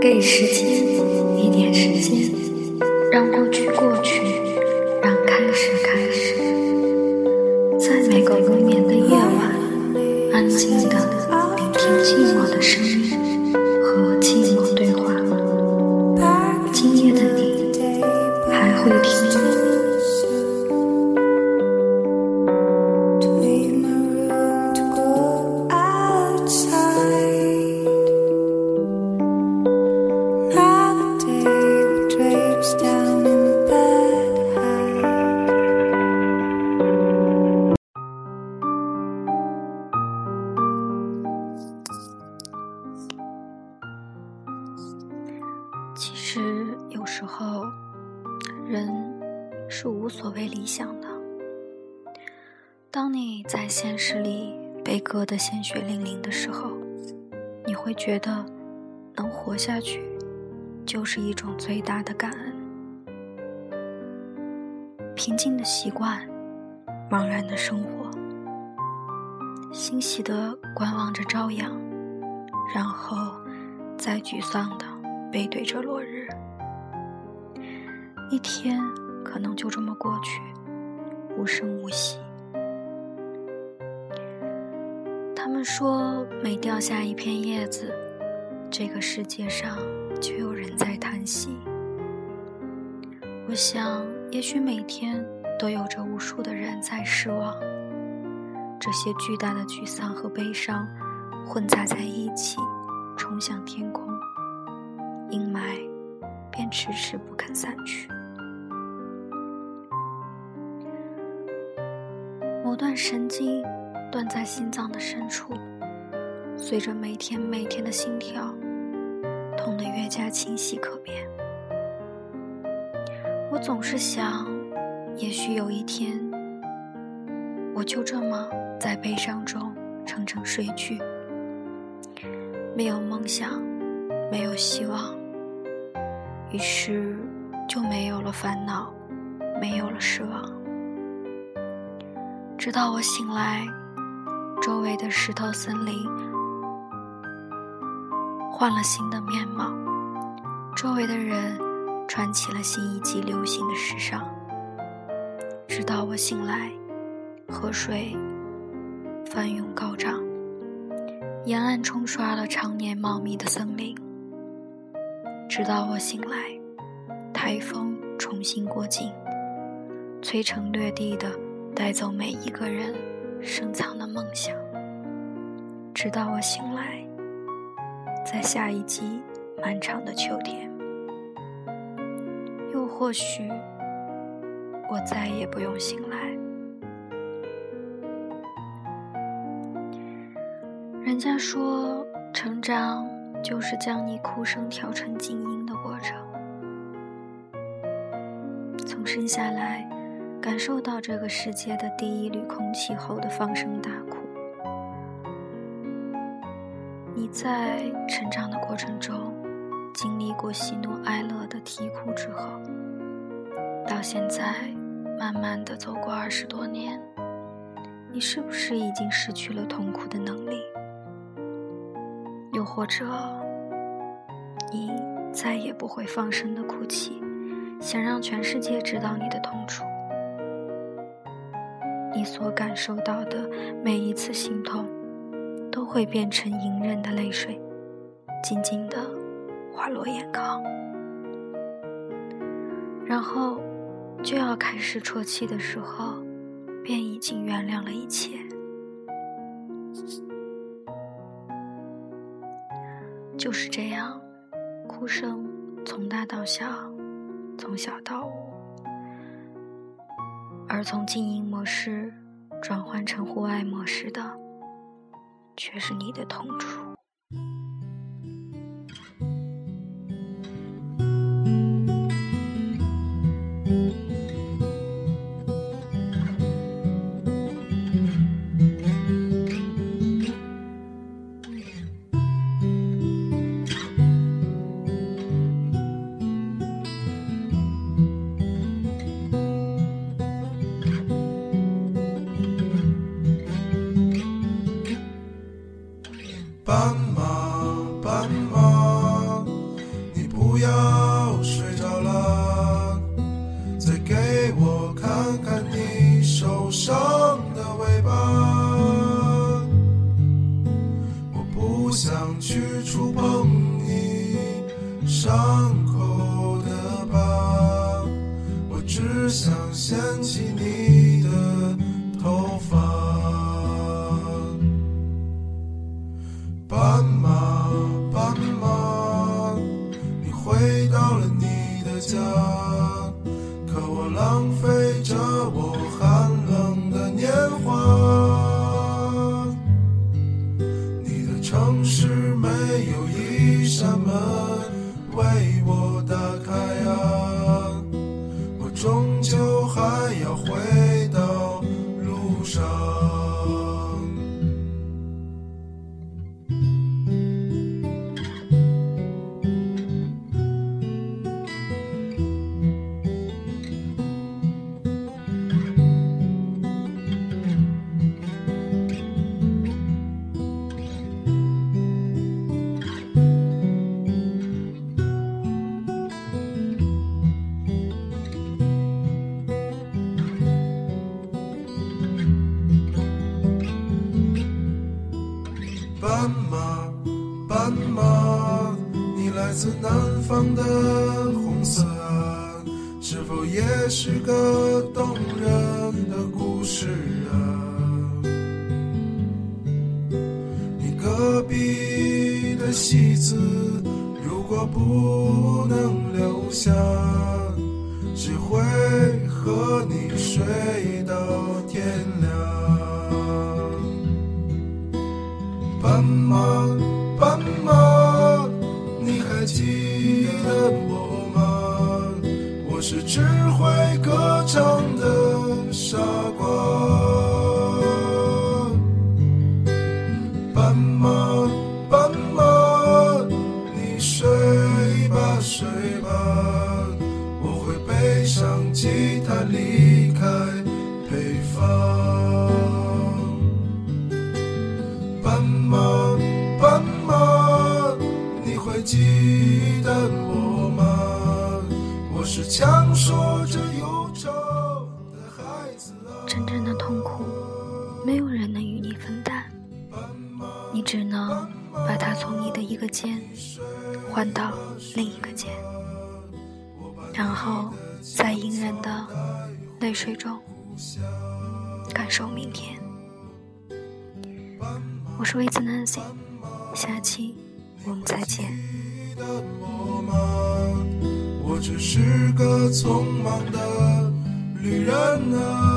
给时间一点时间，让过去过去，让开始开始。在每个无眠的夜晚，安静的聆听寂寞的声音，其实有时候，人是无所谓理想的。当你在现实里被割得鲜血淋淋的时候，你会觉得能活下去就是一种最大的感恩。平静的习惯，茫然的生活，欣喜的观望着朝阳，然后再沮丧的。背对着落日，一天可能就这么过去，无声无息。他们说，每掉下一片叶子，这个世界上就有人在叹息。我想，也许每天都有着无数的人在失望，这些巨大的沮丧和悲伤混杂在一起，冲向天空。阴霾便迟迟不肯散去。某段神经断在心脏的深处，随着每天每天的心跳，痛得越加清晰可辨。我总是想，也许有一天，我就这么在悲伤中沉沉睡去，没有梦想。没有希望，于是就没有了烦恼，没有了失望。直到我醒来，周围的石头森林换了新的面貌，周围的人穿起了新一季流行的时尚。直到我醒来，河水翻涌高涨，沿岸冲刷了常年茂密的森林。直到我醒来，台风重新过境，摧城掠地的带走每一个人深藏的梦想。直到我醒来，在下一季漫长的秋天，又或许我再也不用醒来。人家说，成长。就是将你哭声调成静音的过程。从生下来，感受到这个世界的第一缕空气后的放声大哭。你在成长的过程中，经历过喜怒哀乐的啼哭之后，到现在，慢慢的走过二十多年，你是不是已经失去了痛苦的能力？或者，你再也不会放声的哭泣，想让全世界知道你的痛楚。你所感受到的每一次心痛，都会变成隐忍的泪水，静静的滑落眼眶，然后就要开始啜泣的时候，便已经原谅了一切。就是这样，哭声从大到小，从小到无，而从静音模式转换成户外模式的，却是你的痛楚。城市没有一扇门。自南方的红色，是否也是个动人的故事啊？你隔壁的戏子，如果不能留下，谁会和你睡到天亮？斑马，斑马，你会记得我吗？我是强说着忧愁的孩子啊。真正的痛苦，没有人能与你分担，你只能把它从你的一个肩换到另一个肩，然后在隐忍的泪水中感受明天。我是魏子 Nancy，下期我们再见。我只是个匆忙的旅人啊。